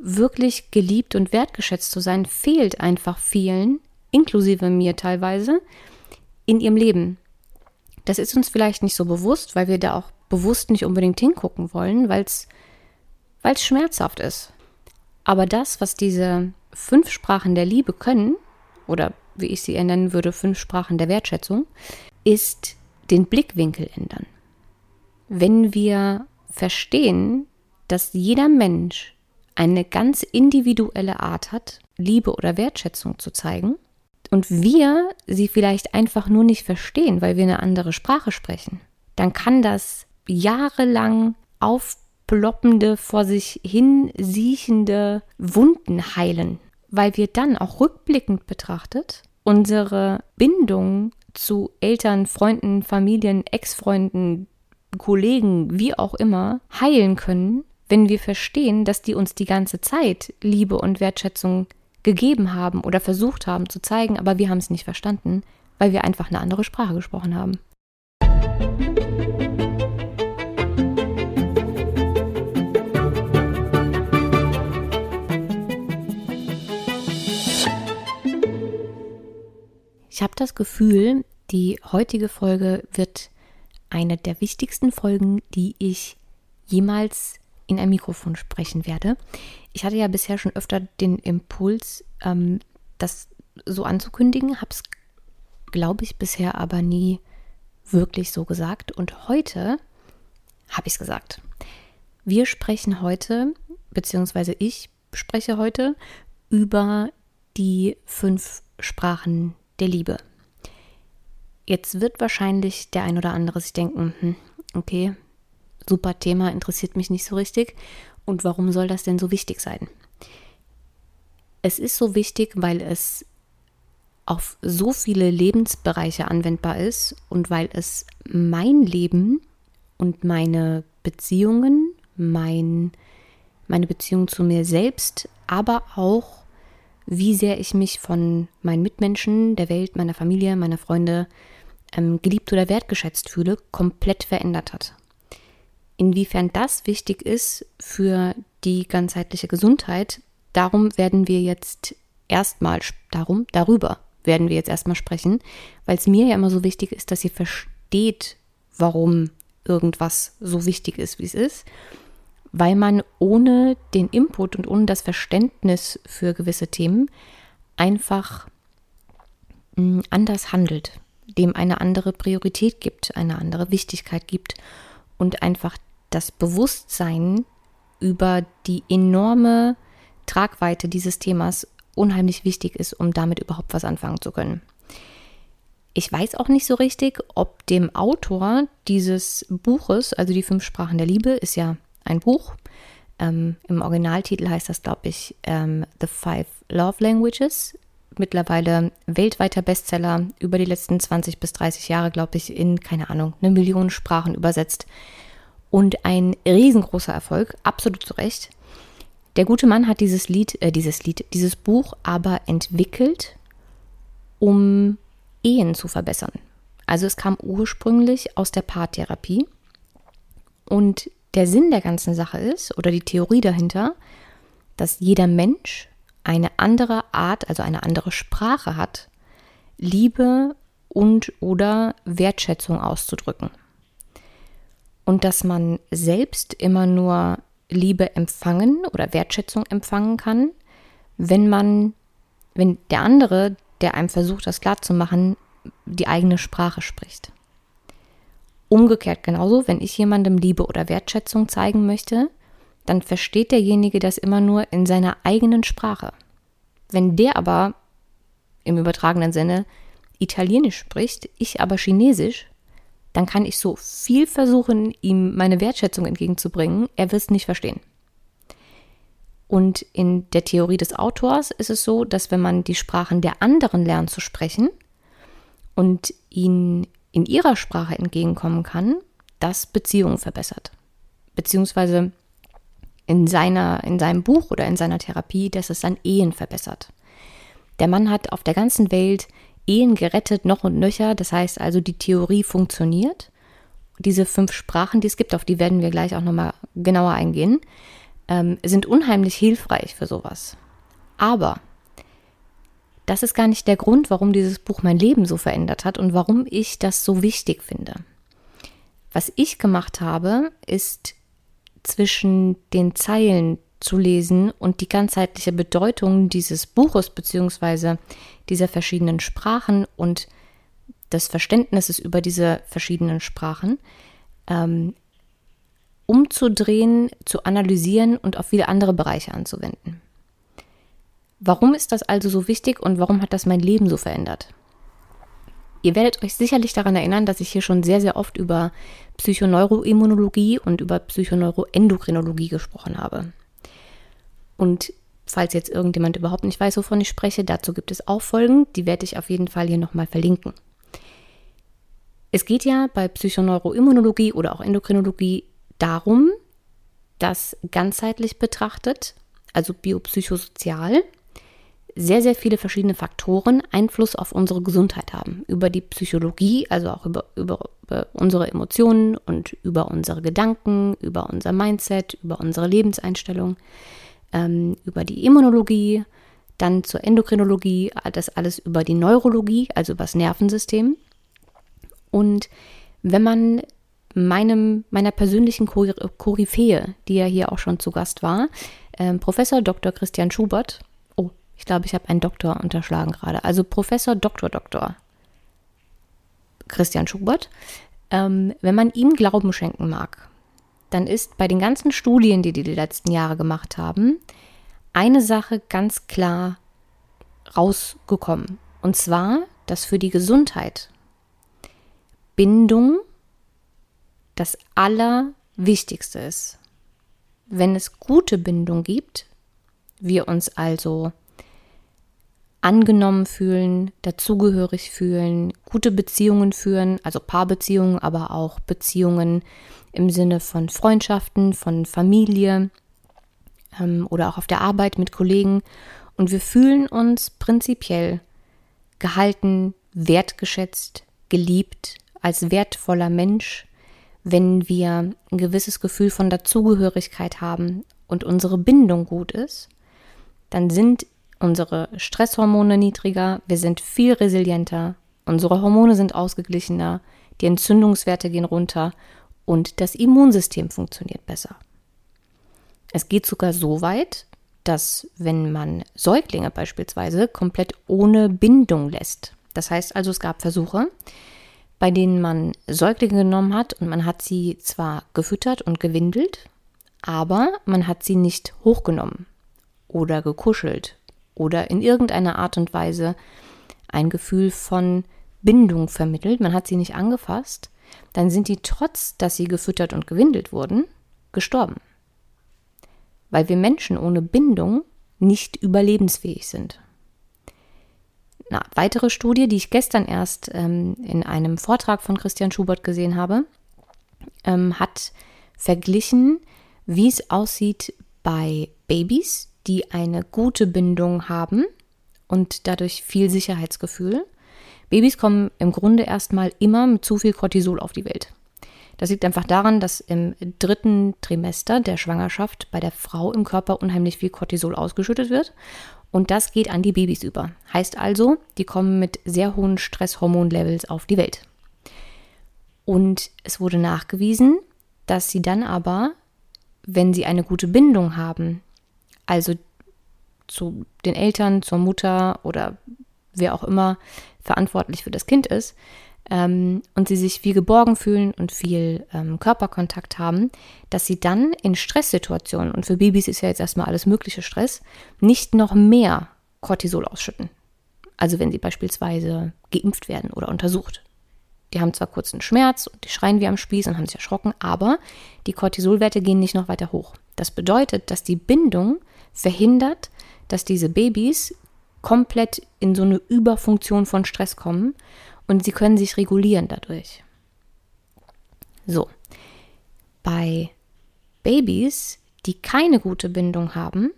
wirklich geliebt und wertgeschätzt zu sein, fehlt einfach vielen, inklusive mir teilweise, in ihrem Leben. Das ist uns vielleicht nicht so bewusst, weil wir da auch bewusst nicht unbedingt hingucken wollen, weil es schmerzhaft ist. Aber das, was diese fünf Sprachen der Liebe können, oder wie ich sie nennen würde, fünf Sprachen der Wertschätzung, ist den Blickwinkel ändern. Wenn wir verstehen, dass jeder Mensch eine ganz individuelle Art hat, Liebe oder Wertschätzung zu zeigen, und wir sie vielleicht einfach nur nicht verstehen, weil wir eine andere Sprache sprechen, dann kann das jahrelang aufploppende, vor sich hin siechende Wunden heilen, weil wir dann auch rückblickend betrachtet unsere Bindung zu Eltern, Freunden, Familien, Ex-Freunden, Kollegen, wie auch immer, heilen können, wenn wir verstehen, dass die uns die ganze Zeit Liebe und Wertschätzung gegeben haben oder versucht haben zu zeigen, aber wir haben es nicht verstanden, weil wir einfach eine andere Sprache gesprochen haben. Ich habe das Gefühl, die heutige Folge wird eine der wichtigsten Folgen, die ich jemals in ein Mikrofon sprechen werde. Ich hatte ja bisher schon öfter den Impuls, ähm, das so anzukündigen, habe es, glaube ich, bisher aber nie wirklich so gesagt. Und heute habe ich es gesagt. Wir sprechen heute, beziehungsweise ich spreche heute über die fünf Sprachen der Liebe. Jetzt wird wahrscheinlich der ein oder andere sich denken, hm, okay, super Thema, interessiert mich nicht so richtig. Und warum soll das denn so wichtig sein? Es ist so wichtig, weil es auf so viele Lebensbereiche anwendbar ist und weil es mein Leben und meine Beziehungen, mein, meine Beziehung zu mir selbst, aber auch wie sehr ich mich von meinen Mitmenschen, der Welt, meiner Familie, meiner Freunde ähm, geliebt oder wertgeschätzt fühle, komplett verändert hat. Inwiefern das wichtig ist für die ganzheitliche Gesundheit, darum werden wir jetzt erstmal, darum, darüber werden wir jetzt erstmal sprechen, weil es mir ja immer so wichtig ist, dass ihr versteht, warum irgendwas so wichtig ist, wie es ist, weil man ohne den Input und ohne das Verständnis für gewisse Themen einfach hm, anders handelt, dem eine andere Priorität gibt, eine andere Wichtigkeit gibt und einfach das Bewusstsein über die enorme Tragweite dieses Themas unheimlich wichtig ist, um damit überhaupt was anfangen zu können. Ich weiß auch nicht so richtig, ob dem Autor dieses Buches, also die fünf Sprachen der Liebe, ist ja ein Buch. Ähm, Im Originaltitel heißt das, glaube ich, ähm, The Five Love Languages. Mittlerweile weltweiter Bestseller über die letzten 20 bis 30 Jahre, glaube ich, in, keine Ahnung, eine Million Sprachen übersetzt und ein riesengroßer Erfolg, absolut zu Recht. Der gute Mann hat dieses Lied, äh, dieses Lied, dieses Buch aber entwickelt, um Ehen zu verbessern. Also es kam ursprünglich aus der Paartherapie und der Sinn der ganzen Sache ist, oder die Theorie dahinter, dass jeder Mensch eine andere Art, also eine andere Sprache hat, Liebe und oder Wertschätzung auszudrücken und dass man selbst immer nur Liebe empfangen oder Wertschätzung empfangen kann, wenn man, wenn der andere, der einem versucht, das klarzumachen, die eigene Sprache spricht. Umgekehrt genauso, wenn ich jemandem Liebe oder Wertschätzung zeigen möchte, dann versteht derjenige das immer nur in seiner eigenen Sprache. Wenn der aber im übertragenen Sinne Italienisch spricht, ich aber Chinesisch, dann kann ich so viel versuchen, ihm meine Wertschätzung entgegenzubringen, er wird es nicht verstehen. Und in der Theorie des Autors ist es so, dass wenn man die Sprachen der anderen lernt zu sprechen und ihnen in ihrer Sprache entgegenkommen kann, das Beziehungen verbessert. Beziehungsweise in, seiner, in seinem Buch oder in seiner Therapie, dass es dann Ehen verbessert. Der Mann hat auf der ganzen Welt Ehen gerettet, noch und nöcher. Das heißt also, die Theorie funktioniert. Diese fünf Sprachen, die es gibt, auf die werden wir gleich auch nochmal genauer eingehen. ähm, sind unheimlich hilfreich für sowas. Aber das ist gar nicht der Grund, warum dieses Buch mein Leben so verändert hat und warum ich das so wichtig finde. Was ich gemacht habe, ist zwischen den Zeilen zu lesen und die ganzheitliche Bedeutung dieses Buches bzw. dieser verschiedenen Sprachen und des Verständnisses über diese verschiedenen Sprachen ähm, umzudrehen, zu analysieren und auf viele andere Bereiche anzuwenden. Warum ist das also so wichtig und warum hat das mein Leben so verändert? Ihr werdet euch sicherlich daran erinnern, dass ich hier schon sehr, sehr oft über Psychoneuroimmunologie und über Psychoneuroendokrinologie gesprochen habe. Und falls jetzt irgendjemand überhaupt nicht weiß, wovon ich spreche, dazu gibt es auch Folgen, die werde ich auf jeden Fall hier nochmal verlinken. Es geht ja bei Psychoneuroimmunologie oder auch Endokrinologie darum, dass ganzheitlich betrachtet, also biopsychosozial, sehr, sehr viele verschiedene Faktoren Einfluss auf unsere Gesundheit haben. Über die Psychologie, also auch über, über, über, unsere Emotionen und über unsere Gedanken, über unser Mindset, über unsere Lebenseinstellung, ähm, über die Immunologie, dann zur Endokrinologie, das alles über die Neurologie, also über das Nervensystem. Und wenn man meinem, meiner persönlichen Koryphäe, die ja hier auch schon zu Gast war, äh, Professor Dr. Christian Schubert, ich glaube, ich habe einen Doktor unterschlagen gerade. Also Professor Doktor Doktor Christian Schubert. Ähm, wenn man ihm Glauben schenken mag, dann ist bei den ganzen Studien, die die die letzten Jahre gemacht haben, eine Sache ganz klar rausgekommen. Und zwar, dass für die Gesundheit Bindung das Allerwichtigste ist. Wenn es gute Bindung gibt, wir uns also angenommen fühlen, dazugehörig fühlen, gute Beziehungen führen, also Paarbeziehungen, aber auch Beziehungen im Sinne von Freundschaften, von Familie ähm, oder auch auf der Arbeit mit Kollegen. Und wir fühlen uns prinzipiell gehalten, wertgeschätzt, geliebt, als wertvoller Mensch, wenn wir ein gewisses Gefühl von Dazugehörigkeit haben und unsere Bindung gut ist, dann sind unsere Stresshormone niedriger, wir sind viel resilienter, unsere Hormone sind ausgeglichener, die Entzündungswerte gehen runter und das Immunsystem funktioniert besser. Es geht sogar so weit, dass wenn man Säuglinge beispielsweise komplett ohne Bindung lässt, das heißt also es gab Versuche, bei denen man Säuglinge genommen hat und man hat sie zwar gefüttert und gewindelt, aber man hat sie nicht hochgenommen oder gekuschelt oder in irgendeiner Art und Weise ein Gefühl von Bindung vermittelt, man hat sie nicht angefasst, dann sind die trotz, dass sie gefüttert und gewindelt wurden, gestorben. Weil wir Menschen ohne Bindung nicht überlebensfähig sind. Eine weitere Studie, die ich gestern erst ähm, in einem Vortrag von Christian Schubert gesehen habe, ähm, hat verglichen, wie es aussieht bei Babys, die eine gute Bindung haben und dadurch viel Sicherheitsgefühl. Babys kommen im Grunde erstmal immer mit zu viel Cortisol auf die Welt. Das liegt einfach daran, dass im dritten Trimester der Schwangerschaft bei der Frau im Körper unheimlich viel Cortisol ausgeschüttet wird. Und das geht an die Babys über. Heißt also, die kommen mit sehr hohen Stresshormonlevels auf die Welt. Und es wurde nachgewiesen, dass sie dann aber, wenn sie eine gute Bindung haben, also zu den Eltern, zur Mutter oder wer auch immer verantwortlich für das Kind ist, ähm, und sie sich viel geborgen fühlen und viel ähm, Körperkontakt haben, dass sie dann in Stresssituationen, und für Babys ist ja jetzt erstmal alles mögliche Stress, nicht noch mehr Cortisol ausschütten. Also wenn sie beispielsweise geimpft werden oder untersucht. Die haben zwar kurz einen Schmerz und die schreien wie am Spieß und haben sich erschrocken, aber die Cortisolwerte gehen nicht noch weiter hoch. Das bedeutet, dass die Bindung verhindert, dass diese Babys komplett in so eine Überfunktion von Stress kommen und sie können sich regulieren dadurch. So, bei Babys, die keine gute Bindung haben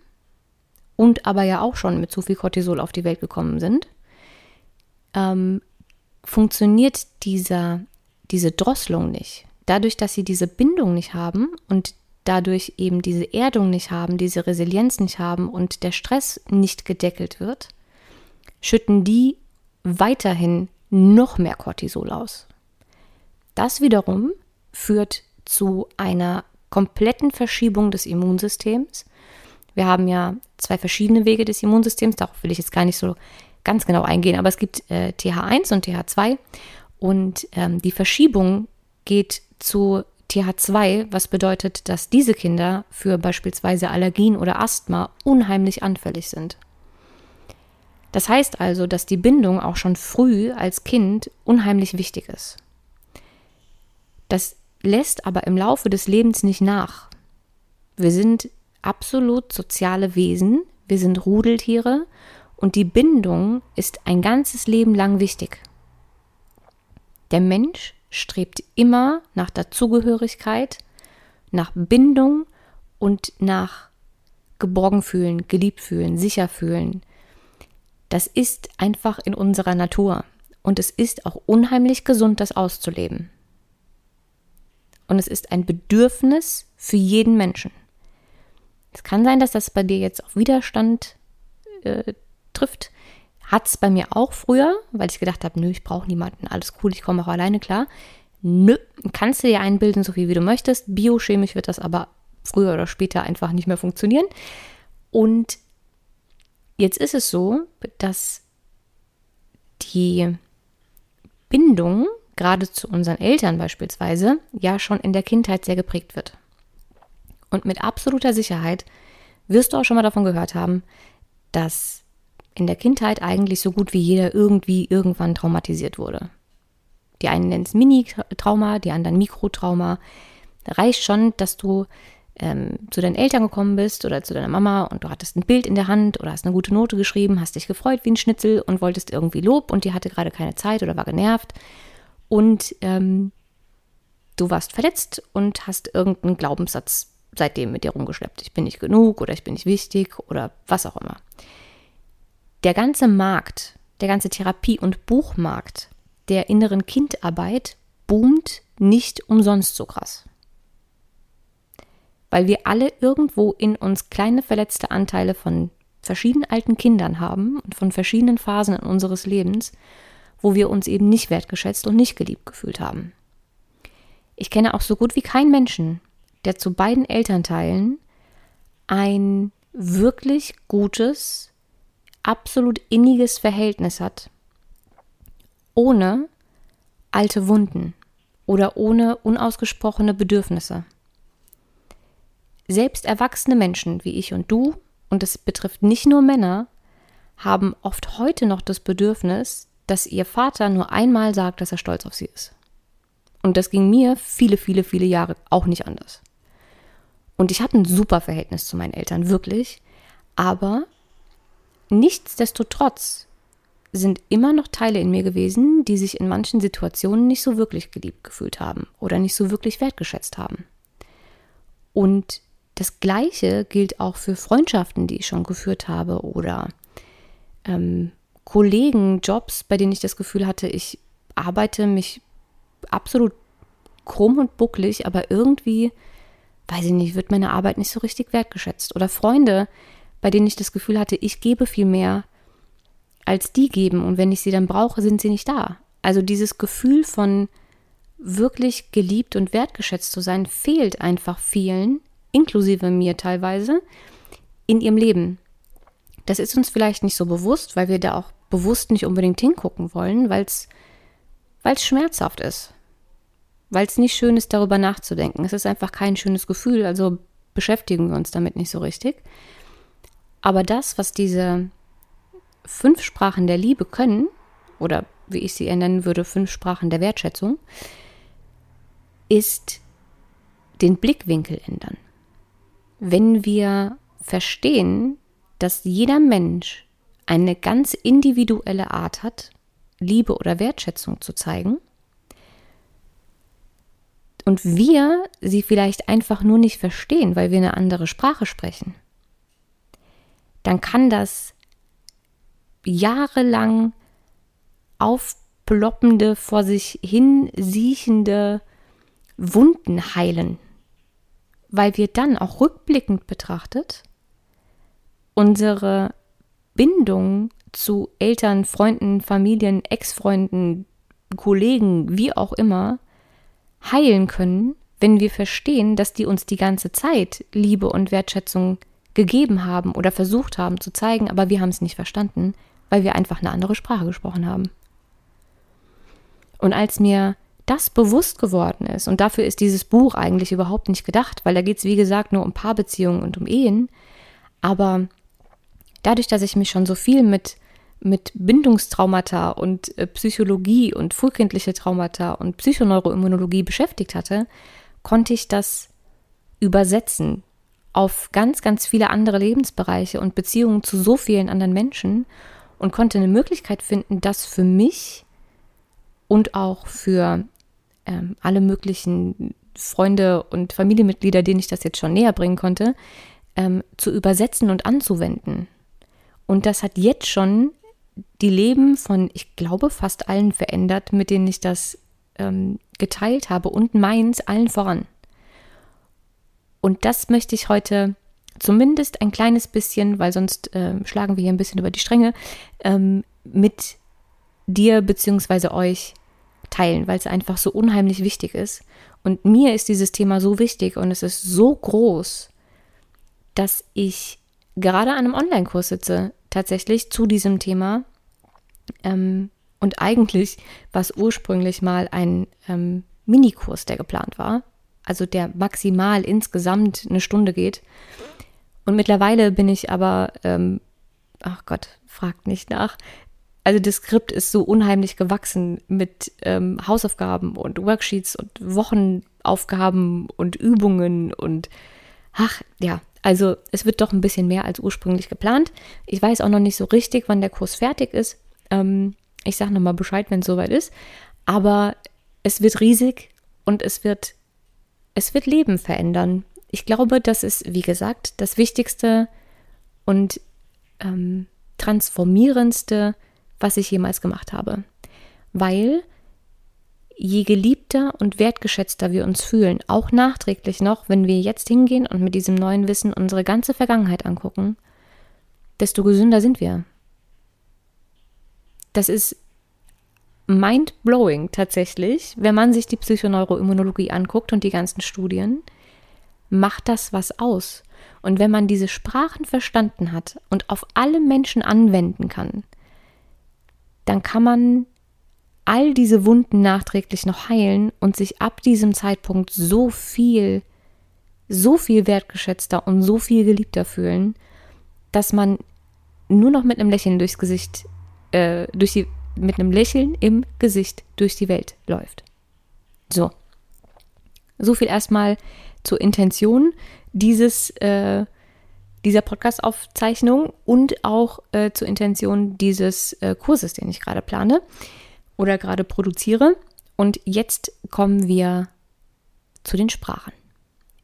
und aber ja auch schon mit zu viel Cortisol auf die Welt gekommen sind, ähm, funktioniert dieser, diese Drosselung nicht. Dadurch, dass sie diese Bindung nicht haben und dadurch eben diese Erdung nicht haben, diese Resilienz nicht haben und der Stress nicht gedeckelt wird, schütten die weiterhin noch mehr Cortisol aus. Das wiederum führt zu einer kompletten Verschiebung des Immunsystems. Wir haben ja zwei verschiedene Wege des Immunsystems, darauf will ich jetzt gar nicht so ganz genau eingehen, aber es gibt äh, TH1 und TH2 und ähm, die Verschiebung geht zu TH2, was bedeutet, dass diese Kinder für beispielsweise Allergien oder Asthma unheimlich anfällig sind. Das heißt also, dass die Bindung auch schon früh als Kind unheimlich wichtig ist. Das lässt aber im Laufe des Lebens nicht nach. Wir sind absolut soziale Wesen, wir sind Rudeltiere und die Bindung ist ein ganzes Leben lang wichtig. Der Mensch strebt immer nach Dazugehörigkeit, nach Bindung und nach geborgen fühlen, geliebt fühlen, sicher fühlen. Das ist einfach in unserer Natur und es ist auch unheimlich gesund, das auszuleben. Und es ist ein Bedürfnis für jeden Menschen. Es kann sein, dass das bei dir jetzt auf Widerstand äh, trifft. Hat es bei mir auch früher, weil ich gedacht habe, nö, ich brauche niemanden, alles cool, ich komme auch alleine klar. Nö, kannst du dir einbilden, so viel wie du möchtest. Biochemisch wird das aber früher oder später einfach nicht mehr funktionieren. Und jetzt ist es so, dass die Bindung, gerade zu unseren Eltern beispielsweise, ja schon in der Kindheit sehr geprägt wird. Und mit absoluter Sicherheit wirst du auch schon mal davon gehört haben, dass in der Kindheit eigentlich so gut wie jeder irgendwie irgendwann traumatisiert wurde. Die einen nennen es Mini-Trauma, die anderen Mikrotrauma. Reicht schon, dass du ähm, zu deinen Eltern gekommen bist oder zu deiner Mama und du hattest ein Bild in der Hand oder hast eine gute Note geschrieben, hast dich gefreut wie ein Schnitzel und wolltest irgendwie Lob und die hatte gerade keine Zeit oder war genervt und ähm, du warst verletzt und hast irgendeinen Glaubenssatz seitdem mit dir rumgeschleppt. Ich bin nicht genug oder ich bin nicht wichtig oder was auch immer der ganze Markt, der ganze Therapie- und Buchmarkt der inneren Kindarbeit boomt nicht umsonst so krass. Weil wir alle irgendwo in uns kleine verletzte Anteile von verschiedenen alten Kindern haben und von verschiedenen Phasen in unseres Lebens, wo wir uns eben nicht wertgeschätzt und nicht geliebt gefühlt haben. Ich kenne auch so gut wie keinen Menschen, der zu beiden Elternteilen ein wirklich gutes, absolut inniges Verhältnis hat, ohne alte Wunden oder ohne unausgesprochene Bedürfnisse. Selbst erwachsene Menschen wie ich und du, und das betrifft nicht nur Männer, haben oft heute noch das Bedürfnis, dass ihr Vater nur einmal sagt, dass er stolz auf sie ist. Und das ging mir viele, viele, viele Jahre auch nicht anders. Und ich hatte ein super Verhältnis zu meinen Eltern, wirklich. Aber Nichtsdestotrotz sind immer noch Teile in mir gewesen, die sich in manchen Situationen nicht so wirklich geliebt gefühlt haben oder nicht so wirklich wertgeschätzt haben. Und das Gleiche gilt auch für Freundschaften, die ich schon geführt habe oder ähm, Kollegen, Jobs, bei denen ich das Gefühl hatte, ich arbeite mich absolut krumm und bucklig, aber irgendwie, weiß ich nicht, wird meine Arbeit nicht so richtig wertgeschätzt. Oder Freunde, bei denen ich das Gefühl hatte, ich gebe viel mehr, als die geben. Und wenn ich sie dann brauche, sind sie nicht da. Also dieses Gefühl von wirklich geliebt und wertgeschätzt zu sein, fehlt einfach vielen, inklusive mir teilweise, in ihrem Leben. Das ist uns vielleicht nicht so bewusst, weil wir da auch bewusst nicht unbedingt hingucken wollen, weil es schmerzhaft ist. Weil es nicht schön ist, darüber nachzudenken. Es ist einfach kein schönes Gefühl, also beschäftigen wir uns damit nicht so richtig. Aber das, was diese fünf Sprachen der Liebe können, oder wie ich sie nennen würde, fünf Sprachen der Wertschätzung, ist den Blickwinkel ändern. Wenn wir verstehen, dass jeder Mensch eine ganz individuelle Art hat, Liebe oder Wertschätzung zu zeigen, und wir sie vielleicht einfach nur nicht verstehen, weil wir eine andere Sprache sprechen, dann kann das jahrelang aufploppende, vor sich hin siechende Wunden heilen. weil wir dann auch rückblickend betrachtet unsere Bindung zu Eltern, Freunden, Familien, Ex-Freunden, Kollegen, wie auch immer, heilen können, wenn wir verstehen, dass die uns die ganze Zeit Liebe und Wertschätzung gegeben haben oder versucht haben zu zeigen, aber wir haben es nicht verstanden, weil wir einfach eine andere Sprache gesprochen haben. Und als mir das bewusst geworden ist, und dafür ist dieses Buch eigentlich überhaupt nicht gedacht, weil da geht es, wie gesagt, nur um Paarbeziehungen und um Ehen, aber dadurch, dass ich mich schon so viel mit, mit Bindungstraumata und äh, Psychologie und frühkindliche Traumata und Psychoneuroimmunologie beschäftigt hatte, konnte ich das übersetzen auf ganz, ganz viele andere Lebensbereiche und Beziehungen zu so vielen anderen Menschen und konnte eine Möglichkeit finden, das für mich und auch für ähm, alle möglichen Freunde und Familienmitglieder, denen ich das jetzt schon näher bringen konnte, ähm, zu übersetzen und anzuwenden. Und das hat jetzt schon die Leben von, ich glaube, fast allen verändert, mit denen ich das ähm, geteilt habe und meins allen voran. Und das möchte ich heute zumindest ein kleines bisschen, weil sonst äh, schlagen wir hier ein bisschen über die Stränge, ähm, mit dir bzw. euch teilen, weil es einfach so unheimlich wichtig ist. Und mir ist dieses Thema so wichtig und es ist so groß, dass ich gerade an einem Online-Kurs sitze, tatsächlich zu diesem Thema. Ähm, und eigentlich war es ursprünglich mal ein ähm, Minikurs, der geplant war, also der maximal insgesamt eine Stunde geht. Und mittlerweile bin ich aber, ähm, ach Gott, fragt nicht nach. Also das Skript ist so unheimlich gewachsen mit ähm, Hausaufgaben und Worksheets und Wochenaufgaben und Übungen und ach ja, also es wird doch ein bisschen mehr als ursprünglich geplant. Ich weiß auch noch nicht so richtig, wann der Kurs fertig ist. Ähm, ich sage nochmal Bescheid, wenn es soweit ist. Aber es wird riesig und es wird es wird Leben verändern. Ich glaube, das ist, wie gesagt, das Wichtigste und ähm, transformierendste, was ich jemals gemacht habe. Weil je geliebter und wertgeschätzter wir uns fühlen, auch nachträglich noch, wenn wir jetzt hingehen und mit diesem neuen Wissen unsere ganze Vergangenheit angucken, desto gesünder sind wir. Das ist mind-blowing tatsächlich, wenn man sich die Psychoneuroimmunologie anguckt und die ganzen Studien, macht das was aus. Und wenn man diese Sprachen verstanden hat und auf alle Menschen anwenden kann, dann kann man all diese Wunden nachträglich noch heilen und sich ab diesem Zeitpunkt so viel, so viel wertgeschätzter und so viel geliebter fühlen, dass man nur noch mit einem Lächeln durchs Gesicht, äh, durch die mit einem Lächeln im Gesicht durch die Welt läuft. So. So viel erstmal zur Intention dieses, äh, dieser Podcast-Aufzeichnung und auch äh, zur Intention dieses äh, Kurses, den ich gerade plane oder gerade produziere. Und jetzt kommen wir zu den Sprachen.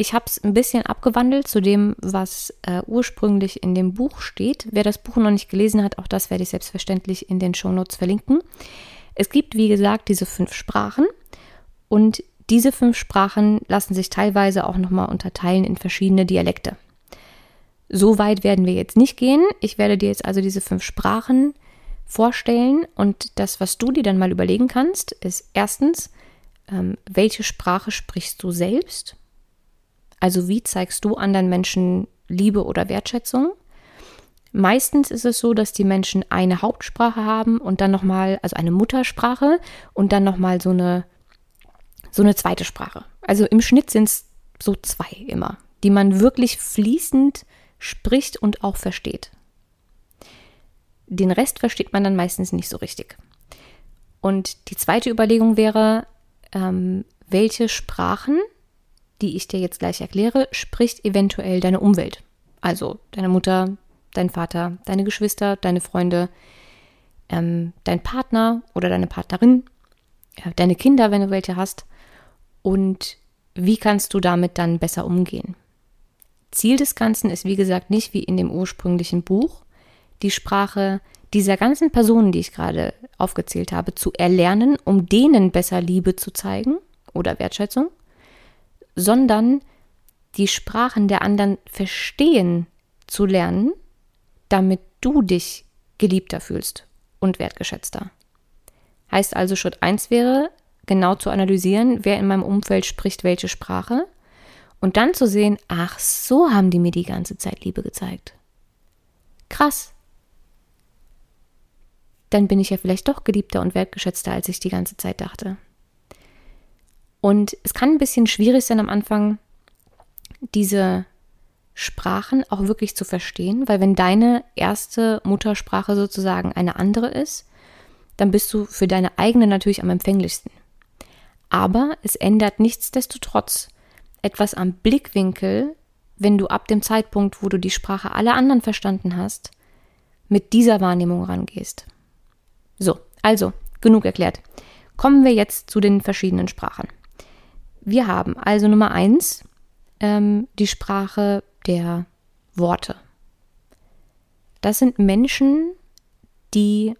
Ich habe es ein bisschen abgewandelt zu dem, was äh, ursprünglich in dem Buch steht. Wer das Buch noch nicht gelesen hat, auch das werde ich selbstverständlich in den Shownotes verlinken. Es gibt, wie gesagt, diese fünf Sprachen und diese fünf Sprachen lassen sich teilweise auch nochmal unterteilen in verschiedene Dialekte. So weit werden wir jetzt nicht gehen. Ich werde dir jetzt also diese fünf Sprachen vorstellen und das, was du dir dann mal überlegen kannst, ist erstens, ähm, welche Sprache sprichst du selbst? Also wie zeigst du anderen Menschen Liebe oder Wertschätzung? Meistens ist es so, dass die Menschen eine Hauptsprache haben und dann nochmal, also eine Muttersprache und dann nochmal so eine, so eine zweite Sprache. Also im Schnitt sind es so zwei immer, die man wirklich fließend spricht und auch versteht. Den Rest versteht man dann meistens nicht so richtig. Und die zweite Überlegung wäre, ähm, welche Sprachen die ich dir jetzt gleich erkläre, spricht eventuell deine Umwelt. Also deine Mutter, dein Vater, deine Geschwister, deine Freunde, ähm, dein Partner oder deine Partnerin, äh, deine Kinder, wenn du welche hast. Und wie kannst du damit dann besser umgehen? Ziel des Ganzen ist, wie gesagt, nicht wie in dem ursprünglichen Buch, die Sprache dieser ganzen Personen, die ich gerade aufgezählt habe, zu erlernen, um denen besser Liebe zu zeigen oder Wertschätzung, sondern die Sprachen der anderen verstehen zu lernen, damit du dich geliebter fühlst und wertgeschätzter. Heißt also, Schritt 1 wäre, genau zu analysieren, wer in meinem Umfeld spricht welche Sprache und dann zu sehen, ach, so haben die mir die ganze Zeit Liebe gezeigt. Krass. Dann bin ich ja vielleicht doch geliebter und wertgeschätzter, als ich die ganze Zeit dachte. Und es kann ein bisschen schwierig sein am Anfang, diese Sprachen auch wirklich zu verstehen, weil wenn deine erste Muttersprache sozusagen eine andere ist, dann bist du für deine eigene natürlich am empfänglichsten. Aber es ändert nichtsdestotrotz etwas am Blickwinkel, wenn du ab dem Zeitpunkt, wo du die Sprache aller anderen verstanden hast, mit dieser Wahrnehmung rangehst. So, also, genug erklärt. Kommen wir jetzt zu den verschiedenen Sprachen. Wir haben also Nummer eins ähm, die Sprache der Worte. Das sind Menschen, die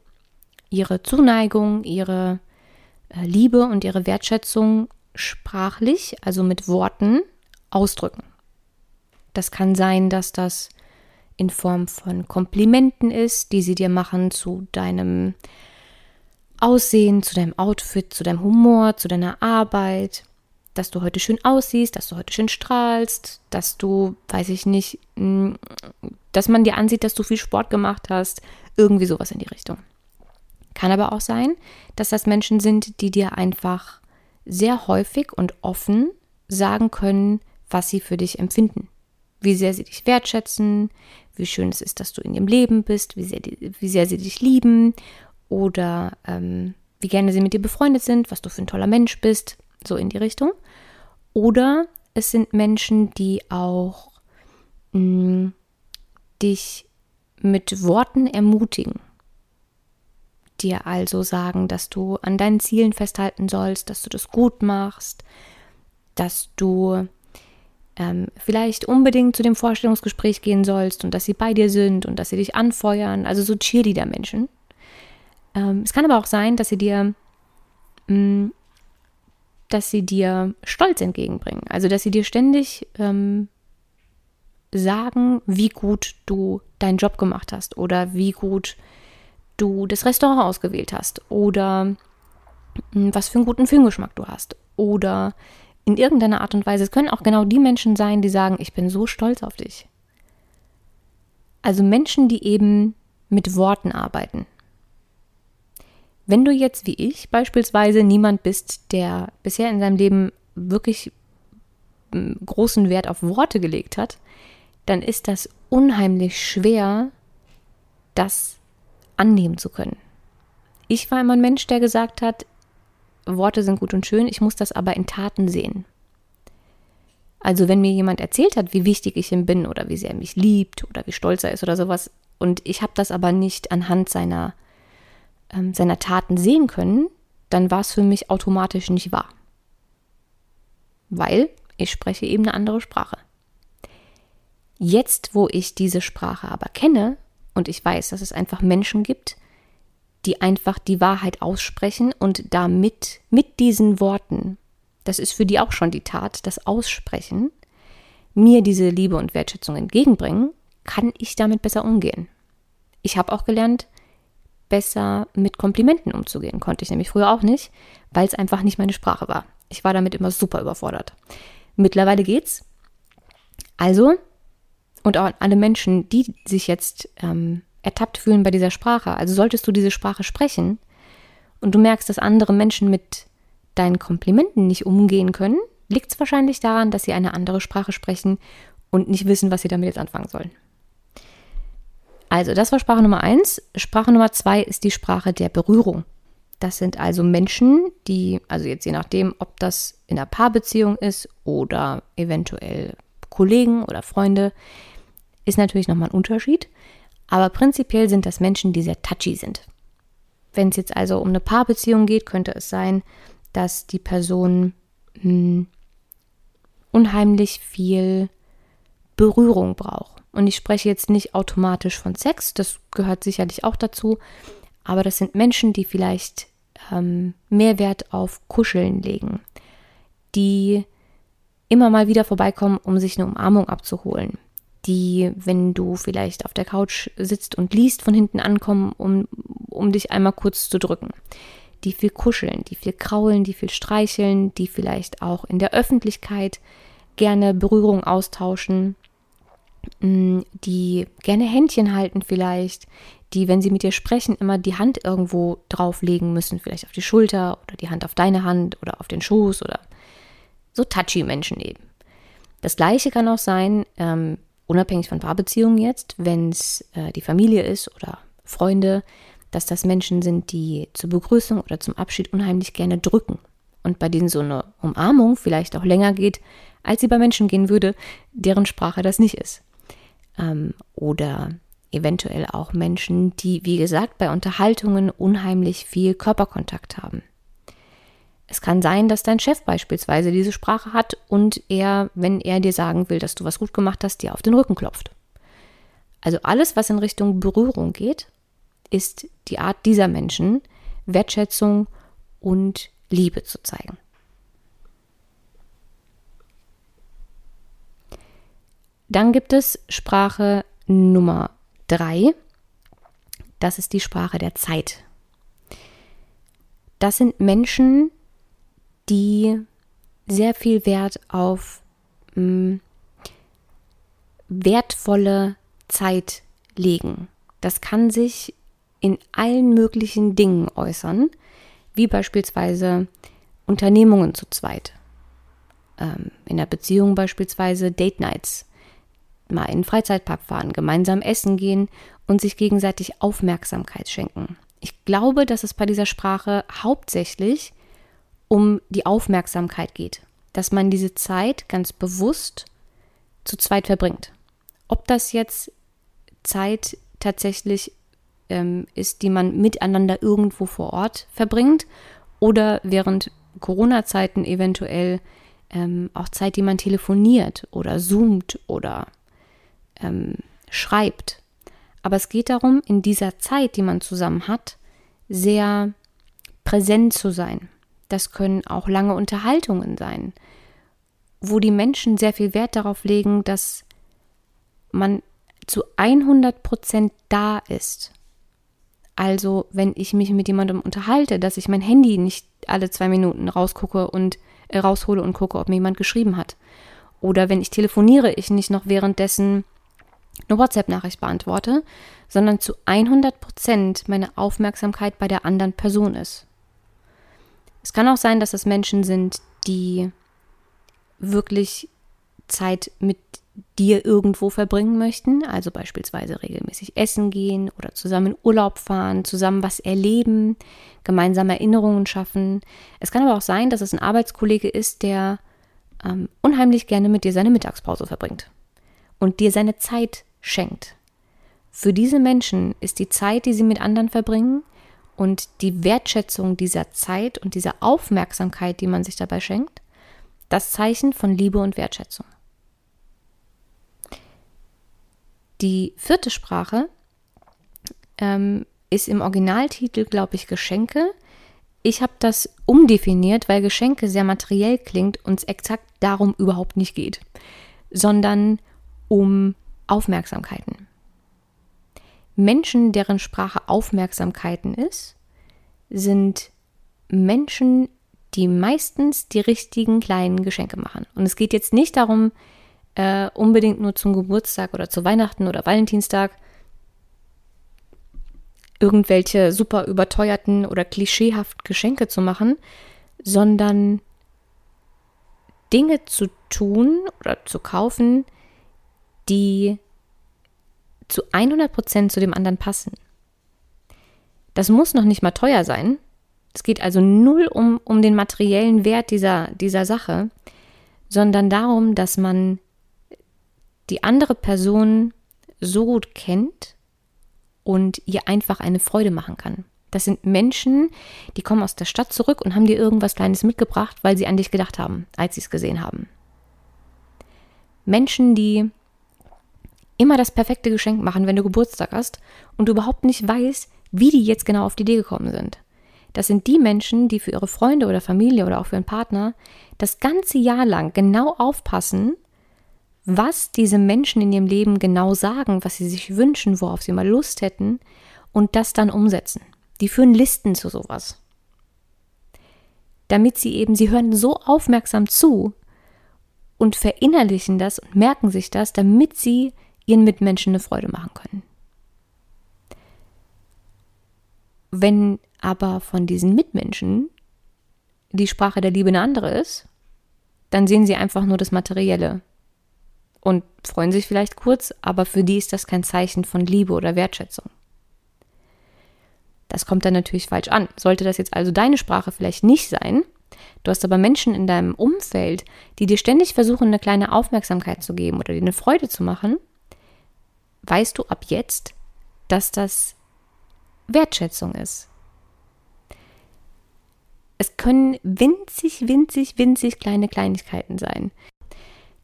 ihre Zuneigung, ihre äh, Liebe und ihre Wertschätzung sprachlich, also mit Worten, ausdrücken. Das kann sein, dass das in Form von Komplimenten ist, die sie dir machen zu deinem Aussehen, zu deinem Outfit, zu deinem Humor, zu deiner Arbeit dass du heute schön aussiehst, dass du heute schön strahlst, dass du, weiß ich nicht, mm, dass man dir ansieht, dass du viel Sport gemacht hast, irgendwie sowas in die Richtung. Kann aber auch sein, dass das Menschen sind, die dir einfach sehr häufig und offen sagen können, was sie für dich empfinden. Wie sehr sie dich wertschätzen, wie schön es ist, dass du in ihrem Leben bist, wie sehr, wie sehr sie dich lieben oder ähm, wie gerne sie mit dir befreundet sind, was du für ein toller Mensch bist, so in die Richtung. Oder es sind Menschen, die auch mh, mm, dich mit Worten ermutigen. Dir also sagen, dass du an deinen Zielen festhalten sollst, dass du das gut machst, dass du ähm, vielleicht unbedingt zu dem Vorstellungsgespräch gehen sollst und dass sie bei dir sind und dass sie dich anfeuern. Also so Cheerleader-Menschen. Ähm, es kann aber auch sein, dass sie dir mh, mm, dass sie dir Stolz entgegenbringen. Also, dass sie dir ständig ähm, sagen, wie gut du deinen Job gemacht hast oder wie gut du das Restaurant ausgewählt hast oder hm, was für einen guten Filmgeschmack du hast oder in irgendeiner Art und Weise. Es können auch genau die Menschen sein, die sagen, ich bin so stolz auf dich. Also Menschen, die eben mit Worten arbeiten. Wenn du jetzt wie ich beispielsweise niemand bist, der bisher in seinem Leben wirklich hm, großen Wert auf Worte gelegt hat, dann ist das unheimlich schwer, das annehmen zu können. Ich war immer ein Mensch, der gesagt hat, Worte sind gut und schön, ich muss das aber in Taten sehen. Also wenn mir jemand erzählt hat, wie wichtig ich ihm bin oder wie sehr er mich liebt oder wie stolz er ist oder sowas, und ich habe das aber nicht anhand seiner ähm, seiner Taten sehen können, dann war es für mich automatisch nicht wahr. Weil ich spreche eben eine andere Sprache. Jetzt, wo ich diese Sprache aber kenne und ich weiß, dass es einfach Menschen gibt, die einfach die Wahrheit aussprechen und damit mit diesen Worten, das ist für die auch schon die Tat, das Aussprechen, mir diese Liebe und Wertschätzung entgegenbringen, kann ich damit besser umgehen. Ich habe auch gelernt, besser mit Komplimenten umzugehen. Konnte ich nämlich früher auch nicht, weil es einfach nicht meine Sprache war. Ich war damit immer super überfordert. Mittlerweile geht's. Also, und auch an alle Menschen, die sich jetzt ähm, ertappt fühlen bei dieser Sprache, also solltest du diese Sprache sprechen und du merkst, dass andere Menschen mit deinen Komplimenten nicht umgehen können, liegt es wahrscheinlich daran, dass sie eine andere Sprache sprechen und nicht wissen, was sie damit jetzt anfangen sollen. Also, das war Sprache Nummer eins. Sprache Nummer zwei ist die Sprache der Berührung. Das sind also Menschen, die, also jetzt je nachdem, ob das in einer Paarbeziehung ist oder eventuell Kollegen oder Freunde, ist natürlich nochmal ein Unterschied. Aber prinzipiell sind das Menschen, die sehr touchy sind. Wenn es jetzt also um eine Paarbeziehung geht, könnte es sein, dass die Person mh, hm, unheimlich viel Berührung braucht. Und ich spreche jetzt nicht automatisch von Sex, das gehört sicherlich auch dazu, aber das sind Menschen, die vielleicht ähm, mehr Wert auf Kuscheln legen, die immer mal wieder vorbeikommen, um sich eine Umarmung abzuholen. Die, wenn du vielleicht auf der Couch sitzt und liest, von hinten ankommen, um, um dich einmal kurz zu drücken. Die viel kuscheln, die viel kraulen, die viel streicheln, die vielleicht auch in der Öffentlichkeit gerne Berührung austauschen, die gerne Händchen halten vielleicht, die, wenn sie mit dir sprechen, immer die Hand irgendwo drauflegen müssen, vielleicht auf die Schulter oder die Hand auf deine Hand oder auf den Schoß oder so touchy Menschen eben. Das gleiche kann auch sein, ähm, unabhängig von Paarbeziehungen jetzt, wenn es äh, die Familie ist oder Freunde, dass das Menschen sind, die zur Begrüßung oder zum Abschied unheimlich gerne drücken. Und bei denen so eine Umarmung vielleicht auch länger geht, als sie bei Menschen gehen würde, deren Sprache das nicht ist. Ähm, oder eventuell auch Menschen, die, wie gesagt, bei Unterhaltungen unheimlich viel Körperkontakt haben. Es kann sein, dass dein Chef beispielsweise diese Sprache hat und er, wenn er dir sagen will, dass du was gut gemacht hast, dir auf den Rücken klopft. Also alles, was in Richtung Berührung geht, ist die Art dieser Menschen, Wertschätzung und Liebe zu zeigen. Dann gibt es Sprache Nummer drei. Das ist die Sprache der Zeit. Das sind Menschen, die sehr viel Wert auf mh, mm, wertvolle Zeit legen. Das kann sich in allen möglichen Dingen äußern, wie beispielsweise Unternehmungen zu zweit. Ähm, in der Beziehung beispielsweise Date Nights mal in den Freizeitpark fahren, gemeinsam essen gehen und sich gegenseitig Aufmerksamkeit schenken. Ich glaube, dass es bei dieser Sprache hauptsächlich um die Aufmerksamkeit geht, dass man diese Zeit ganz bewusst zu zweit verbringt. Ob das jetzt Zeit tatsächlich ähm, ist, die man miteinander irgendwo vor Ort verbringt oder während Corona-Zeiten eventuell ähm, auch Zeit, die man telefoniert oder zoomt oder ähm, schreibt. Aber es geht darum, in dieser Zeit, die man zusammen hat, sehr präsent zu sein. Das können auch lange Unterhaltungen sein, wo die Menschen sehr viel Wert darauf legen, dass man zu 100 Prozent da ist. Also, wenn ich mich mit jemandem unterhalte, dass ich mein Handy nicht alle zwei Minuten rausgucke und äh, raushole und gucke, ob mir jemand geschrieben hat. Oder wenn ich telefoniere, ich nicht noch währenddessen eine WhatsApp-Nachricht beantworte, sondern zu 100 Prozent meine Aufmerksamkeit bei der anderen Person ist. Es kann auch sein, dass es Menschen sind, die wirklich Zeit mit dir irgendwo verbringen möchten, also beispielsweise regelmäßig essen gehen oder zusammen in Urlaub fahren, zusammen was erleben, gemeinsam Erinnerungen schaffen. Es kann aber auch sein, dass es ein Arbeitskollege ist, der ähm, unheimlich gerne mit dir seine Mittagspause verbringt und dir seine Zeit schenkt. Für diese Menschen ist die Zeit, die sie mit anderen verbringen und die Wertschätzung dieser Zeit und dieser Aufmerksamkeit, die man sich dabei schenkt, das Zeichen von Liebe und Wertschätzung. Die vierte Sprache ähm, ist im Originaltitel, glaube ich, Geschenke. Ich habe das umdefiniert, weil Geschenke sehr materiell klingt und es exakt darum überhaupt nicht geht, sondern um Aufmerksamkeiten. Menschen, deren Sprache Aufmerksamkeiten ist, sind Menschen, die meistens die richtigen kleinen Geschenke machen. Und es geht jetzt nicht darum, äh, unbedingt nur zum Geburtstag oder zu Weihnachten oder Valentinstag irgendwelche super überteuerten oder klischeehaft Geschenke zu machen, sondern Dinge zu tun oder zu kaufen, die zu 100% zu dem anderen passen. Das muss noch nicht mal teuer sein. Es geht also null um, um den materiellen Wert dieser, dieser Sache, sondern darum, dass man die andere Person so gut kennt und ihr einfach eine Freude machen kann. Das sind Menschen, die kommen aus der Stadt zurück und haben dir irgendwas Kleines mitgebracht, weil sie an dich gedacht haben, als sie es gesehen haben. Menschen, die immer das perfekte Geschenk machen, wenn du Geburtstag hast und du überhaupt nicht weißt, wie die jetzt genau auf die Idee gekommen sind. das sind die Menschen, die für ihre Freunde oder Familie oder auch für einen Partner das ganze Jahr lang genau aufpassen, was diese Menschen in ihrem Leben genau sagen, was sie sich wünschen, worauf sie mal Lust hätten und das dann umsetzen. Die führen Listen zu sowas. Damit sie eben, sie hören so aufmerksam zu und verinnerlichen das und merken sich das, damit sie ihren Mitmenschen eine Freude machen können. Wenn aber von diesen Mitmenschen die Sprache der Liebe eine andere ist, dann sehen sie einfach nur das Materielle und freuen sich vielleicht kurz, aber für die ist das kein Zeichen von Liebe oder Wertschätzung. Das kommt dann natürlich falsch an. Sollte das jetzt also deine Sprache vielleicht nicht sein, du hast aber Menschen in deinem Umfeld, die dir ständig versuchen, eine kleine Aufmerksamkeit zu geben oder dir eine Freude zu machen, weißt du ab jetzt, dass das Wertschätzung ist. Es können winzig, winzig, winzig kleine Kleinigkeiten sein.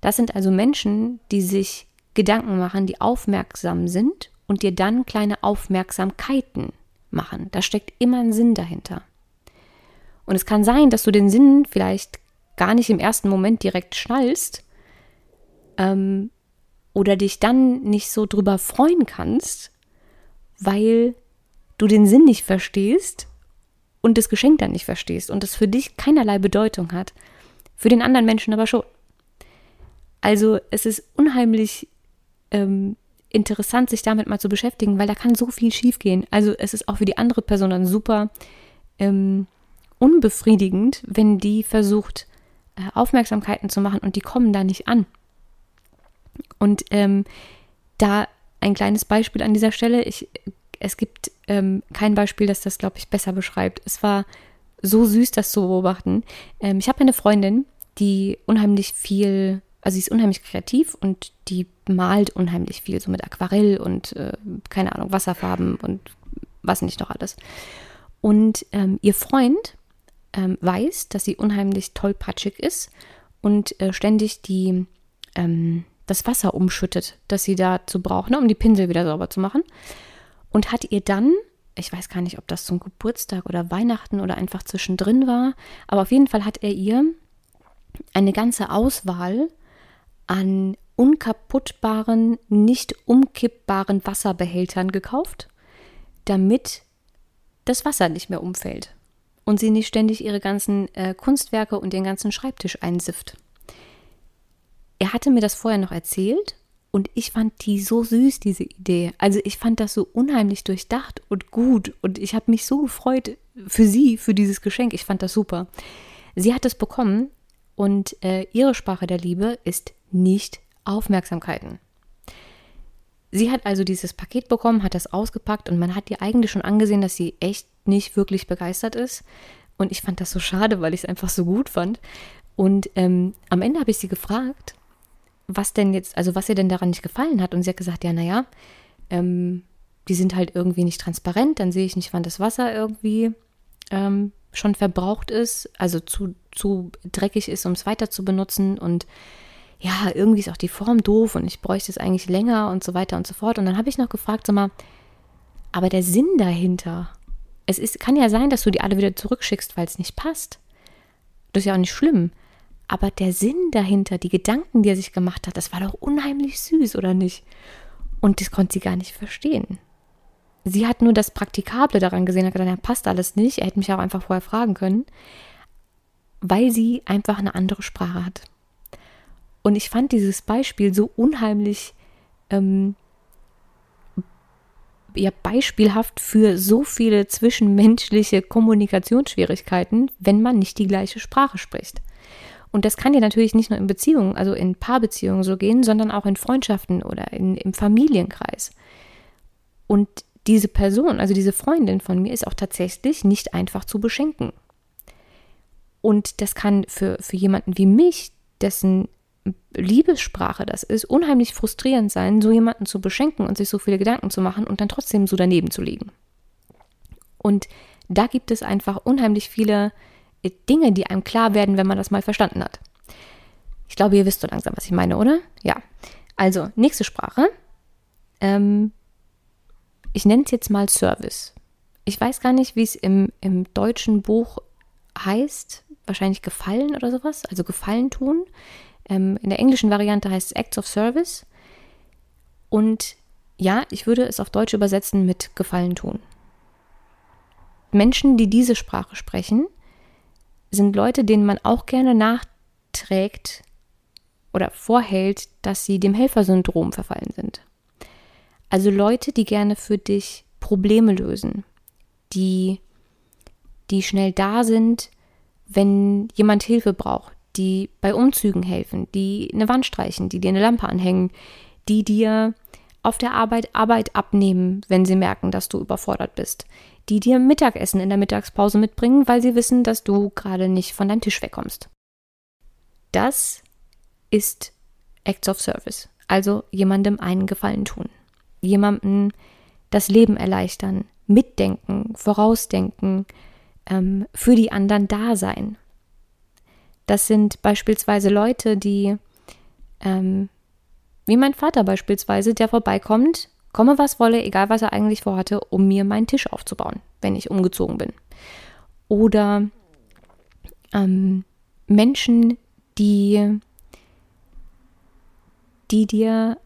Das sind also Menschen, die sich Gedanken machen, die aufmerksam sind und dir dann kleine Aufmerksamkeiten machen. Da steckt immer ein Sinn dahinter. Und es kann sein, dass du den Sinn vielleicht gar nicht im ersten Moment direkt schnallst ähm, oder dich dann nicht so drüber freuen kannst, weil du den Sinn nicht verstehst und das Geschenk dann nicht verstehst und es für dich keinerlei Bedeutung hat, für den anderen Menschen aber schon. Also es ist unheimlich ähm, interessant, sich damit mal zu beschäftigen, weil da kann so viel schiefgehen. Also es ist auch für die andere Person dann super ähm, unbefriedigend, wenn die versucht, äh, Aufmerksamkeiten zu machen und die kommen da nicht an. Und ähm, da ein kleines Beispiel an dieser Stelle. Ich es gibt ähm, kein Beispiel, das das, glaube ich, besser beschreibt. Es war so süß, das zu beobachten. Ähm, ich habe eine Freundin, die unheimlich viel, also sie ist unheimlich kreativ und die malt unheimlich viel, so mit Aquarell und äh, keine Ahnung, Wasserfarben und was nicht noch alles. Und ähm, ihr Freund ähm, weiß, dass sie unheimlich tollpatschig ist und äh, ständig die, ähm, das Wasser umschüttet, das sie dazu braucht, ne, um die Pinsel wieder sauber zu machen und hat ihr dann, ich weiß gar nicht, ob das zum Geburtstag oder Weihnachten oder einfach zwischendrin war, aber auf jeden Fall hat er ihr eine ganze Auswahl an unkaputtbaren, nicht umkippbaren Wasserbehältern gekauft, damit das Wasser nicht mehr umfällt und sie nicht ständig ihre ganzen äh, Kunstwerke und den ganzen Schreibtisch einsifft. Er hatte mir das vorher noch erzählt und ich fand die so süß, diese Idee. Also ich fand das so unheimlich durchdacht und gut. Und ich habe mich so gefreut für sie, für dieses Geschenk. Ich fand das super. Sie hat es bekommen und äh, ihre Sprache der Liebe ist nicht Aufmerksamkeiten. Sie hat also dieses Paket bekommen, hat das ausgepackt und man hat ihr eigentlich schon angesehen, dass sie echt nicht wirklich begeistert ist. Und ich fand das so schade, weil ich es einfach so gut fand. Und ähm, am Ende habe ich sie gefragt, was denn jetzt, also was ihr denn daran nicht gefallen hat. Und sie hat gesagt, ja, naja, ähm, die sind halt irgendwie nicht transparent, dann sehe ich nicht, wann das Wasser irgendwie ähm, schon verbraucht ist, also zu, zu dreckig ist, um es weiter zu benutzen. Und ja, irgendwie ist auch die Form doof und ich bräuchte es eigentlich länger und so weiter und so fort. Und dann habe ich noch gefragt, sag mal, aber der Sinn dahinter, es ist, kann ja sein, dass du die alle wieder zurückschickst, weil es nicht passt. Das ist ja auch nicht schlimm. Aber der Sinn dahinter, die Gedanken, die er sich gemacht hat, das war doch unheimlich süß, oder nicht? Und das konnte sie gar nicht verstehen. Sie hat nur das Praktikable daran gesehen, hat gedacht, ja, passt alles nicht. Er hätte mich auch einfach vorher fragen können, weil sie einfach eine andere Sprache hat. Und ich fand dieses Beispiel so unheimlich ähm, ja, beispielhaft für so viele zwischenmenschliche Kommunikationsschwierigkeiten, wenn man nicht die gleiche Sprache spricht. Und das kann ja natürlich nicht nur in Beziehungen, also in Paarbeziehungen so gehen, sondern auch in Freundschaften oder in, im Familienkreis. Und diese Person, also diese Freundin von mir, ist auch tatsächlich nicht einfach zu beschenken. Und das kann für, für jemanden wie mich, dessen Liebessprache das ist, unheimlich frustrierend sein, so jemanden zu beschenken und sich so viele Gedanken zu machen und dann trotzdem so daneben zu liegen. Und da gibt es einfach unheimlich viele Dinge, die einem klar werden, wenn man das mal verstanden hat. Ich glaube, ihr wisst so langsam, was ich meine, oder? Ja. Also, nächste Sprache. Ähm, ich nenne es jetzt mal Service. ich weiß gar nicht, wie es im, im deutschen Buch heißt. Wahrscheinlich gefallen oder sowas. Also gefallen tun. Ähm, in der englischen Variante heißt es Acts of Service. Und ja, ich würde es auf Deutsch übersetzen mit gefallen tun. Menschen, die diese Sprache sprechen, sind Leute, denen man auch gerne nachträgt oder vorhält, dass sie dem Helfersyndrom verfallen sind. Also Leute, die gerne für dich Probleme lösen, die, die schnell da sind, wenn jemand Hilfe braucht, die bei Umzügen helfen, die eine Wand streichen, die dir eine Lampe anhängen, die dir auf der Arbeit Arbeit abnehmen, wenn sie merken, dass du überfordert bist, die dir Mittagessen in der Mittagspause mitbringen, weil sie wissen, dass du gerade nicht von deinem Tisch wegkommst. Das ist Acts of Service, also jemandem einen Gefallen tun, jemandem das Leben erleichtern, mitdenken, vorausdenken, ähm, für die anderen da sein. Das sind beispielsweise Leute, die ähm, wie mein Vater beispielsweise, der vorbeikommt, komme was wolle, egal was er eigentlich vorhatte, um mir meinen Tisch aufzubauen, wenn ich umgezogen bin. Oder ähm, Menschen, die, die dir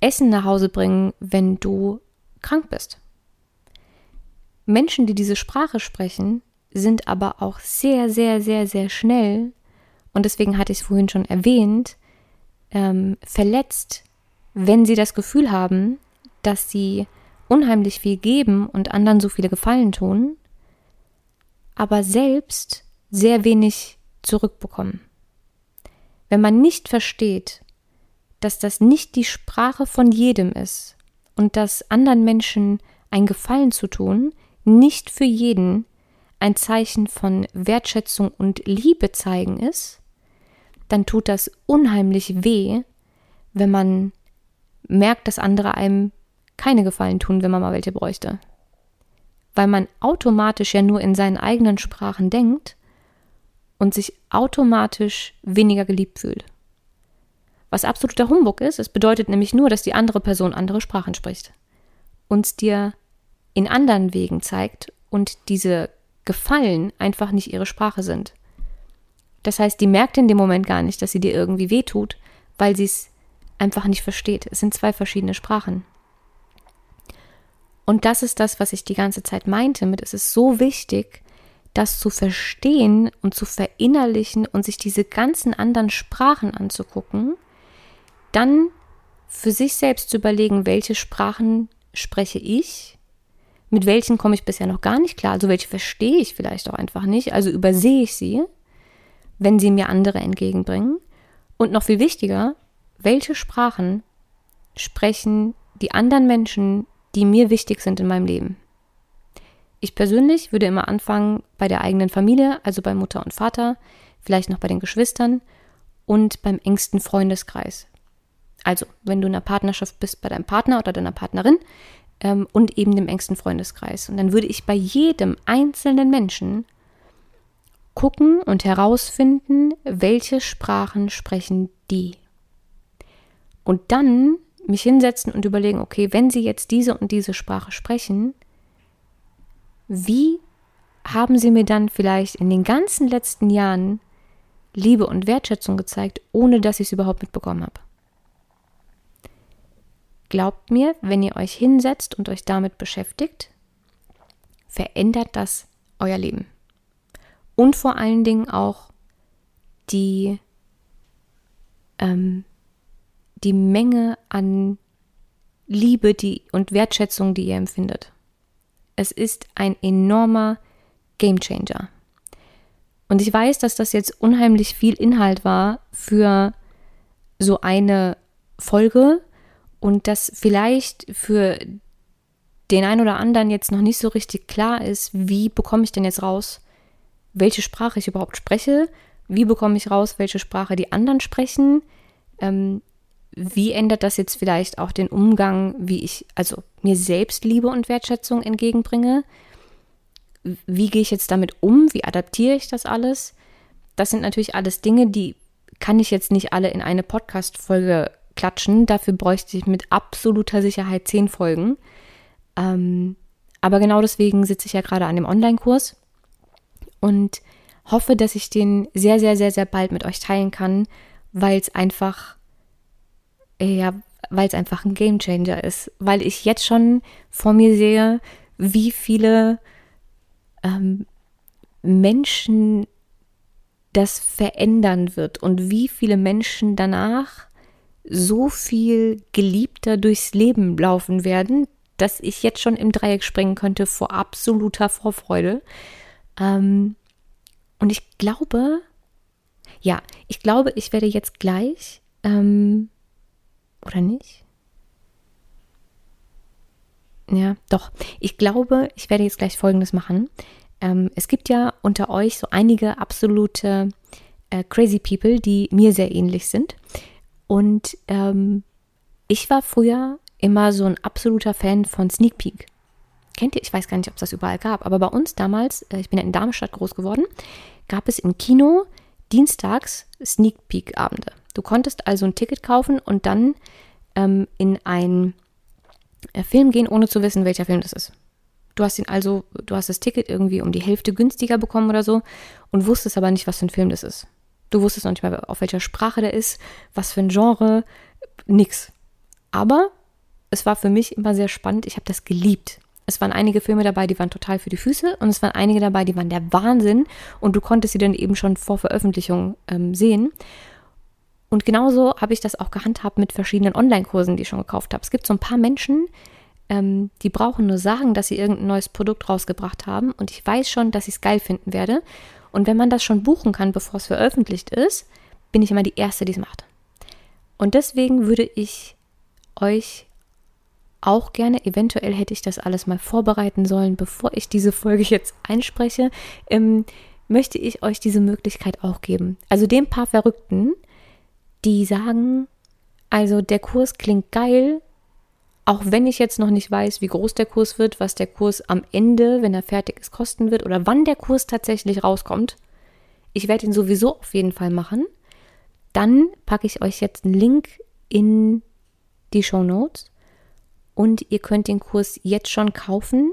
Essen nach Hause bringen, wenn du krank bist. Menschen, die diese Sprache sprechen, sind aber auch sehr, sehr, sehr, sehr schnell, und deswegen hatte ich es vorhin schon erwähnt, ähm, verletzt, wenn sie das Gefühl haben, dass sie unheimlich viel geben und anderen so viele Gefallen tun, aber selbst sehr wenig zurückbekommen. Wenn man nicht versteht, dass das nicht die Sprache von jedem ist und dass anderen Menschen ein Gefallen zu tun nicht für jeden ein Zeichen von Wertschätzung und Liebe zeigen ist, dann tut das unheimlich weh, wenn man merkt, dass andere einem keine Gefallen tun, wenn man mal welche bräuchte. Weil man automatisch ja nur in seinen eigenen Sprachen denkt und sich automatisch weniger geliebt fühlt. Was absoluter Humbug ist, es bedeutet nämlich nur, dass die andere Person andere Sprachen spricht. Uns dir in anderen Wegen zeigt und diese Gefallen einfach nicht ihre Sprache sind. Das heißt, die merkt in dem Moment gar nicht, dass sie dir irgendwie wehtut, weil sie es einfach nicht versteht. Es sind zwei verschiedene Sprachen. Und das ist das, was ich die ganze Zeit meinte mit, es ist so wichtig, das zu verstehen und zu verinnerlichen und sich diese ganzen anderen Sprachen anzugucken, dann für sich selbst zu überlegen, welche Sprachen spreche ich, mit welchen komme ich bisher noch gar nicht klar, also welche verstehe ich vielleicht auch einfach nicht, also übersehe ich sie wenn sie mir andere entgegenbringen? Und noch viel wichtiger, welche Sprachen sprechen die anderen Menschen, die mir wichtig sind in meinem Leben? Ich persönlich würde immer anfangen bei der eigenen Familie, also bei Mutter und Vater, vielleicht noch bei den Geschwistern und beim engsten Freundeskreis. Also, wenn du in einer Partnerschaft bist, bei deinem Partner oder deiner Partnerin ähm, und eben dem engsten Freundeskreis. Und dann würde ich bei jedem einzelnen Menschen gucken und herausfinden, welche Sprachen sprechen die. Und dann mich hinsetzen und überlegen, okay, wenn sie jetzt diese und diese Sprache sprechen, wie haben sie mir dann vielleicht in den ganzen letzten Jahren Liebe und Wertschätzung gezeigt, ohne dass ich es überhaupt mitbekommen habe? Glaubt mir, wenn ihr euch hinsetzt und euch damit beschäftigt, verändert das euer Leben und vor allen Dingen auch die, ähm, die Menge an Liebe die, und Wertschätzung, die ihr empfindet. Es ist ein enormer Gamechanger. Und ich weiß, dass das jetzt unheimlich viel Inhalt war für so eine Folge und dass vielleicht für den einen oder anderen jetzt noch nicht so richtig klar ist, wie bekomme ich denn jetzt raus, welche Sprache ich überhaupt spreche, wie bekomme ich raus, welche Sprache die anderen sprechen, ähm, wie ändert das jetzt vielleicht auch den Umgang, wie ich also mir selbst Liebe und Wertschätzung entgegenbringe, wie gehe ich jetzt damit um, wie adaptiere ich das alles. Das sind natürlich alles Dinge, die kann ich jetzt nicht alle in eine Podcast-Folge klatschen. Dafür bräuchte ich mit absoluter Sicherheit zehn Folgen. Ähm, aber genau deswegen sitze ich ja gerade an dem Online-Kurs und hoffe, dass ich den sehr, sehr, sehr, sehr bald mit euch teilen kann, weil es einfach, ja, weil es einfach ein Gamechanger ist, weil ich jetzt schon vor mir sehe, wie viele ähm, Menschen das verändern wird und wie viele Menschen danach so viel geliebter durchs Leben laufen werden, dass ich jetzt schon im Dreieck springen könnte vor absoluter Vorfreude. Ähm, und ich glaube, ja, ich glaube, ich werde jetzt gleich, ähm, oder nicht? Ja, doch. Ich glaube, ich werde jetzt gleich Folgendes machen. Ähm, es gibt ja unter euch so einige absolute äh, crazy People, die mir sehr ähnlich sind. Und ähm, ich war früher immer so ein absoluter Fan von Sneak Peek. Kennt ihr? Ich weiß gar nicht, ob es das überall gab, aber bei uns damals, äh, ich bin ja in Darmstadt groß geworden, gab es im Kino dienstags Sneak Peek Abende. Du konntest also ein Ticket kaufen und dann ähm, in einen äh, Film gehen, ohne zu wissen, welcher Film das ist. Du hast ihn also, du hast das Ticket irgendwie um die Hälfte günstiger bekommen oder so und wusstest aber nicht, was für ein Film das ist. Du wusstest noch nicht mal, auf welcher Sprache der ist, was für ein Genre, nix. Aber es war für mich immer sehr spannend. Ich habe das geliebt. Es waren einige Filme dabei, die waren total für die Füße und es waren einige dabei, die waren der Wahnsinn und du konntest sie dann eben schon vor Veröffentlichung ähm, sehen. Und genauso habe ich das auch gehandhabt mit verschiedenen Online-Kursen, die ich schon gekauft habe. Es gibt so ein paar Menschen, ähm, die brauchen nur sagen, dass sie irgendein neues Produkt rausgebracht haben und ich weiß schon, dass ich es geil finden werde. Und wenn man das schon buchen kann, bevor es veröffentlicht ist, bin ich immer die Erste, die es macht. Und deswegen würde ich euch auch gerne, eventuell hätte ich das alles mal vorbereiten sollen, bevor ich diese Folge jetzt einspreche, ähm, möchte ich euch diese Möglichkeit auch geben. Also den paar Verrückten, die sagen, also der Kurs klingt geil, auch wenn ich jetzt noch nicht weiß, wie groß der Kurs wird, was der Kurs am Ende, wenn er fertig ist, kosten wird oder wann der Kurs tatsächlich rauskommt. Ich werde ihn sowieso auf jeden Fall machen. Dann packe ich euch jetzt einen Link in die Show Notes und ihr könnt den Kurs jetzt schon kaufen.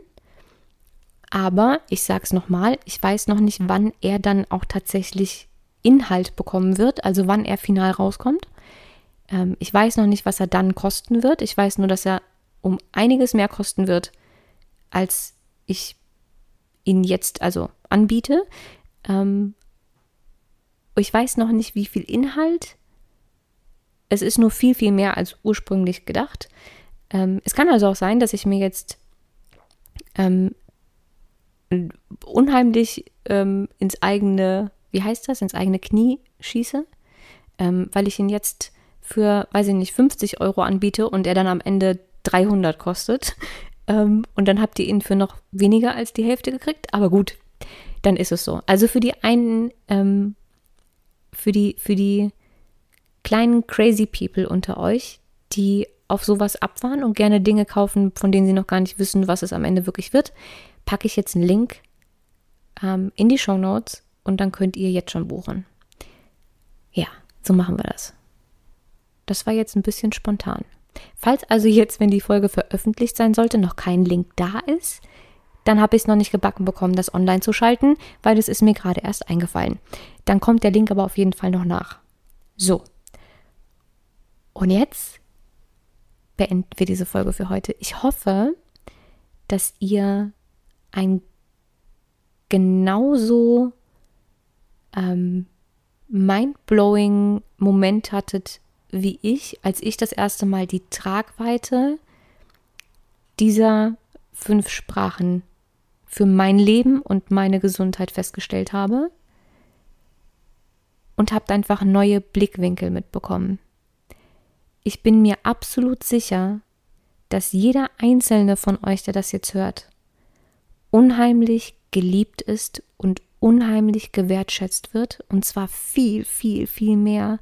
Aber ich sage es nochmal, ich weiß noch nicht, wann er dann auch tatsächlich Inhalt bekommen wird, also wann er final rauskommt. Ähm, ich weiß noch nicht, was er dann kosten wird. Ich weiß nur, dass er um einiges mehr kosten wird, als ich ihn jetzt also anbiete. Ähm, ich weiß noch nicht, wie viel Inhalt. Es ist nur viel, viel mehr als ursprünglich gedacht. Ähm, es kann also auch sein, dass ich mir jetzt ähm, unheimlich ähm, ins eigene, wie heißt das, ins eigene Knie schieße, ähm, weil ich ihn jetzt für, weiß ich nicht, 50 Euro anbiete und er dann am Ende 300 kostet. Ähm, und dann habt ihr ihn für noch weniger als die Hälfte gekriegt. Aber gut, dann ist es so. Also für die einen, ähm, für die, für die kleinen crazy people unter euch, die auf sowas abfahren und gerne Dinge kaufen, von denen sie noch gar nicht wissen, was es am Ende wirklich wird, packe ich jetzt einen Link ähm, in die Show Notes und dann könnt ihr jetzt schon buchen. Ja, so machen wir das. Das war jetzt ein bisschen spontan. Falls also jetzt, wenn die Folge veröffentlicht sein sollte, noch kein Link da ist, dann habe ich es noch nicht gebacken bekommen, das online zu schalten, weil es ist mir gerade erst eingefallen. Dann kommt der Link aber auf jeden Fall noch nach. So. Und jetzt beenden wir diese Folge für heute. Ich hoffe, dass ihr ein genauso ähm, mindblowing Moment hattet wie ich, als ich das erste Mal die Tragweite dieser fünf Sprachen für mein Leben und meine Gesundheit festgestellt habe und habt einfach neue Blickwinkel mitbekommen. Ich bin mir absolut sicher, dass jeder einzelne von euch, der das jetzt hört, unheimlich geliebt ist und unheimlich gewertschätzt wird, und zwar viel, viel, viel mehr,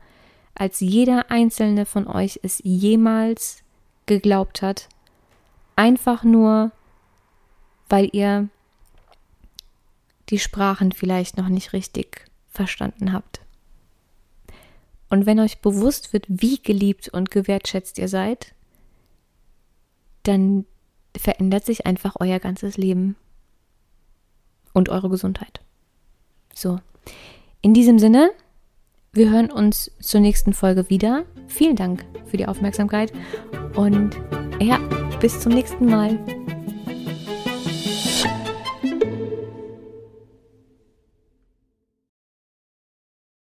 als jeder einzelne von euch es jemals geglaubt hat, einfach nur, weil ihr die Sprachen vielleicht noch nicht richtig verstanden habt. Und wenn euch bewusst wird, wie geliebt und gewertschätzt ihr seid, dann verändert sich einfach euer ganzes Leben und eure Gesundheit. So, in diesem Sinne, wir hören uns zur nächsten Folge wieder. Vielen Dank für die Aufmerksamkeit und ja, bis zum nächsten Mal.